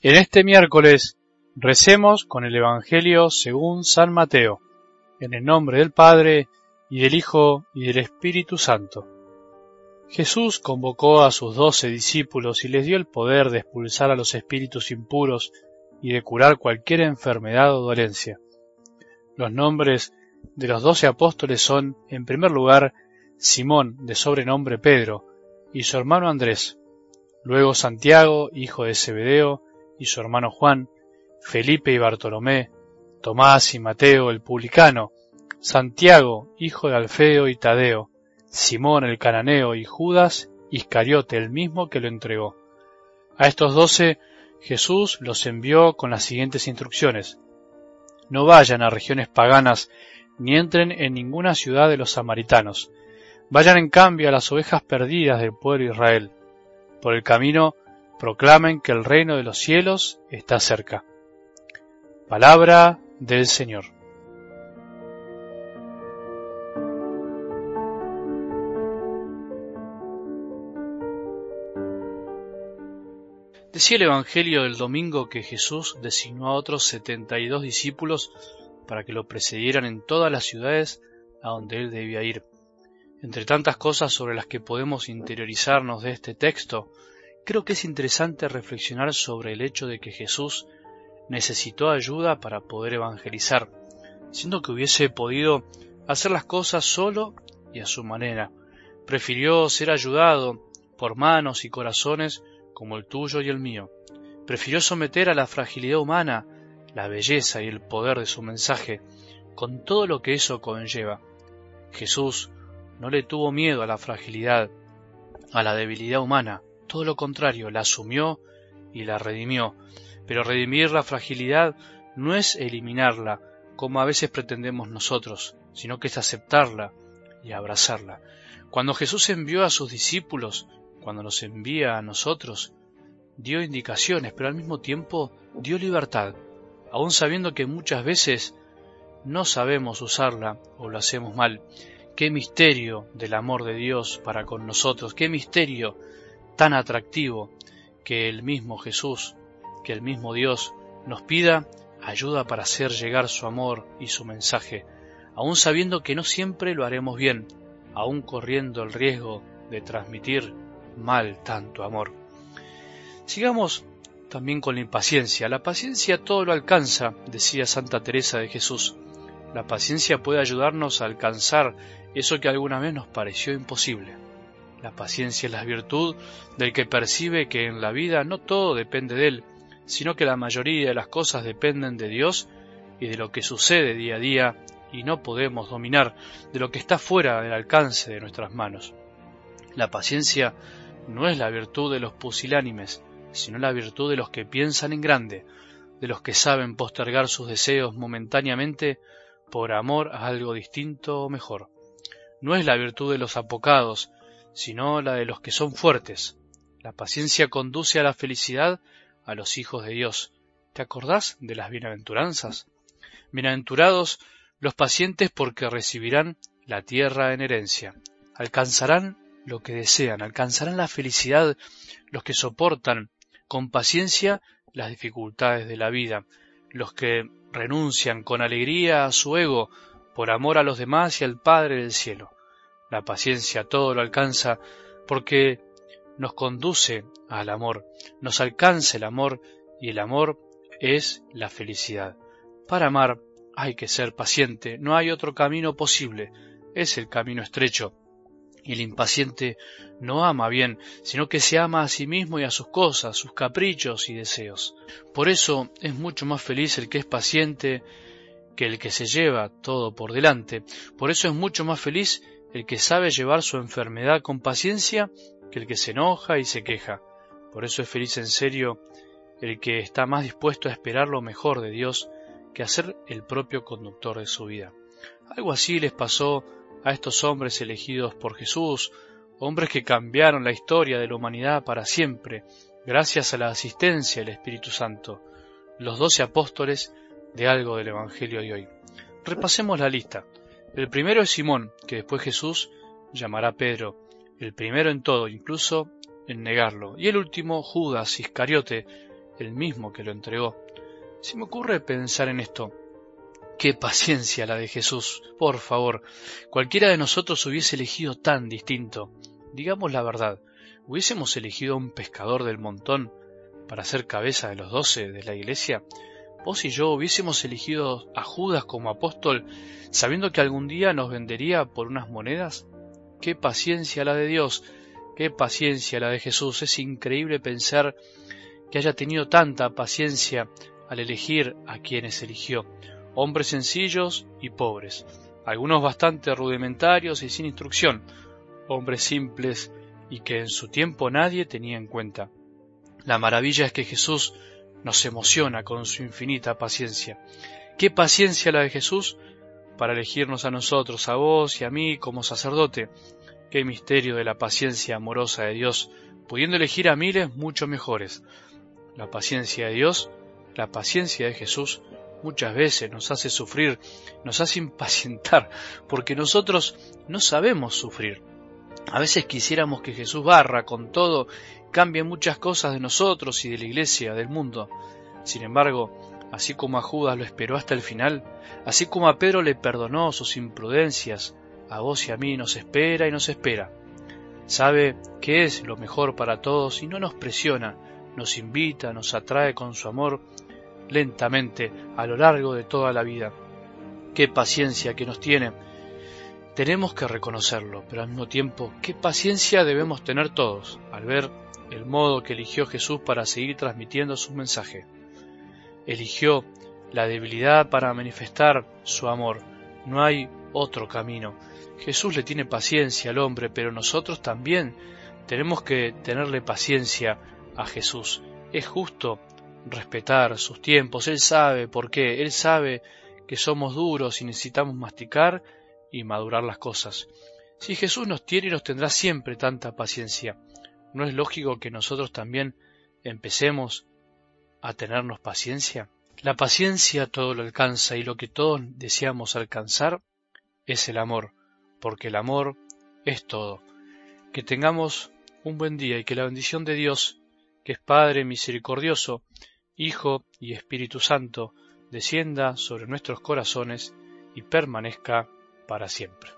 En este miércoles recemos con el Evangelio según San Mateo, en el nombre del Padre, y del Hijo, y del Espíritu Santo. Jesús convocó a sus doce discípulos y les dio el poder de expulsar a los espíritus impuros y de curar cualquier enfermedad o dolencia. Los nombres de los doce apóstoles son, en primer lugar, Simón, de sobrenombre Pedro, y su hermano Andrés, luego Santiago, hijo de Zebedeo, y su hermano Juan, Felipe y Bartolomé, Tomás y Mateo el publicano, Santiago, hijo de Alfeo y Tadeo, Simón el cananeo y Judas Iscariote, el mismo que lo entregó. A estos doce Jesús los envió con las siguientes instrucciones. No vayan a regiones paganas ni entren en ninguna ciudad de los samaritanos. Vayan en cambio a las ovejas perdidas del pueblo de Israel. Por el camino proclamen que el reino de los cielos está cerca. Palabra del Señor. Decía el Evangelio del domingo que Jesús designó a otros setenta y dos discípulos para que lo precedieran en todas las ciudades a donde él debía ir. Entre tantas cosas sobre las que podemos interiorizarnos de este texto, creo que es interesante reflexionar sobre el hecho de que Jesús necesitó ayuda para poder evangelizar, siendo que hubiese podido hacer las cosas solo y a su manera. Prefirió ser ayudado por manos y corazones como el tuyo y el mío. Prefirió someter a la fragilidad humana la belleza y el poder de su mensaje, con todo lo que eso conlleva. Jesús no le tuvo miedo a la fragilidad, a la debilidad humana, todo lo contrario, la asumió y la redimió. Pero redimir la fragilidad no es eliminarla, como a veces pretendemos nosotros, sino que es aceptarla y abrazarla. Cuando Jesús envió a sus discípulos, cuando nos envía a nosotros, dio indicaciones, pero al mismo tiempo dio libertad, aun sabiendo que muchas veces no sabemos usarla o lo hacemos mal. Qué misterio del amor de Dios para con nosotros, qué misterio tan atractivo que el mismo Jesús, que el mismo Dios nos pida ayuda para hacer llegar su amor y su mensaje, aun sabiendo que no siempre lo haremos bien, aun corriendo el riesgo de transmitir mal tanto amor. Sigamos también con la impaciencia. La paciencia todo lo alcanza, decía Santa Teresa de Jesús. La paciencia puede ayudarnos a alcanzar eso que alguna vez nos pareció imposible. La paciencia es la virtud del que percibe que en la vida no todo depende de él, sino que la mayoría de las cosas dependen de Dios y de lo que sucede día a día y no podemos dominar, de lo que está fuera del alcance de nuestras manos. La paciencia no es la virtud de los pusilánimes, sino la virtud de los que piensan en grande, de los que saben postergar sus deseos momentáneamente por amor a algo distinto o mejor. No es la virtud de los apocados, sino la de los que son fuertes. La paciencia conduce a la felicidad a los hijos de Dios. ¿Te acordás de las bienaventuranzas? Bienaventurados los pacientes porque recibirán la tierra en herencia. Alcanzarán lo que desean, alcanzarán la felicidad los que soportan con paciencia las dificultades de la vida, los que renuncian con alegría a su ego por amor a los demás y al Padre del cielo. La paciencia todo lo alcanza porque nos conduce al amor, nos alcanza el amor y el amor es la felicidad. Para amar hay que ser paciente, no hay otro camino posible, es el camino estrecho. Y el impaciente no ama bien, sino que se ama a sí mismo y a sus cosas, sus caprichos y deseos. Por eso es mucho más feliz el que es paciente que el que se lleva todo por delante. Por eso es mucho más feliz el que sabe llevar su enfermedad con paciencia que el que se enoja y se queja. Por eso es feliz en serio el que está más dispuesto a esperar lo mejor de Dios que a ser el propio conductor de su vida. Algo así les pasó a estos hombres elegidos por Jesús, hombres que cambiaron la historia de la humanidad para siempre, gracias a la asistencia del Espíritu Santo, los doce apóstoles de algo del Evangelio de hoy. Repasemos la lista. El primero es Simón, que después Jesús llamará Pedro, el primero en todo, incluso en negarlo. Y el último, Judas Iscariote, el mismo que lo entregó. Se me ocurre pensar en esto. Qué paciencia la de Jesús. Por favor, cualquiera de nosotros hubiese elegido tan distinto. Digamos la verdad, ¿hubiésemos elegido a un pescador del montón para ser cabeza de los doce de la iglesia? Vos y yo hubiésemos elegido a Judas como apóstol sabiendo que algún día nos vendería por unas monedas? Qué paciencia la de Dios, qué paciencia la de Jesús. Es increíble pensar que haya tenido tanta paciencia al elegir a quienes eligió, hombres sencillos y pobres, algunos bastante rudimentarios y sin instrucción, hombres simples y que en su tiempo nadie tenía en cuenta. La maravilla es que Jesús nos emociona con su infinita paciencia. Qué paciencia la de Jesús para elegirnos a nosotros, a vos y a mí como sacerdote. Qué misterio de la paciencia amorosa de Dios, pudiendo elegir a miles mucho mejores. La paciencia de Dios, la paciencia de Jesús, muchas veces nos hace sufrir, nos hace impacientar, porque nosotros no sabemos sufrir. A veces quisiéramos que Jesús barra con todo cambie muchas cosas de nosotros y de la iglesia, del mundo. Sin embargo, así como a Judas lo esperó hasta el final, así como a Pedro le perdonó sus imprudencias, a vos y a mí nos espera y nos espera. Sabe que es lo mejor para todos y no nos presiona, nos invita, nos atrae con su amor lentamente a lo largo de toda la vida. Qué paciencia que nos tiene. Tenemos que reconocerlo, pero al mismo tiempo, qué paciencia debemos tener todos al ver el modo que eligió Jesús para seguir transmitiendo su mensaje. Eligió la debilidad para manifestar su amor. No hay otro camino. Jesús le tiene paciencia al hombre, pero nosotros también tenemos que tenerle paciencia a Jesús. Es justo respetar sus tiempos. Él sabe por qué. Él sabe que somos duros y necesitamos masticar y madurar las cosas. Si Jesús nos tiene y nos tendrá siempre tanta paciencia, ¿No es lógico que nosotros también empecemos a tenernos paciencia? La paciencia todo lo alcanza y lo que todos deseamos alcanzar es el amor, porque el amor es todo. Que tengamos un buen día y que la bendición de Dios, que es Padre misericordioso, Hijo y Espíritu Santo, descienda sobre nuestros corazones y permanezca para siempre.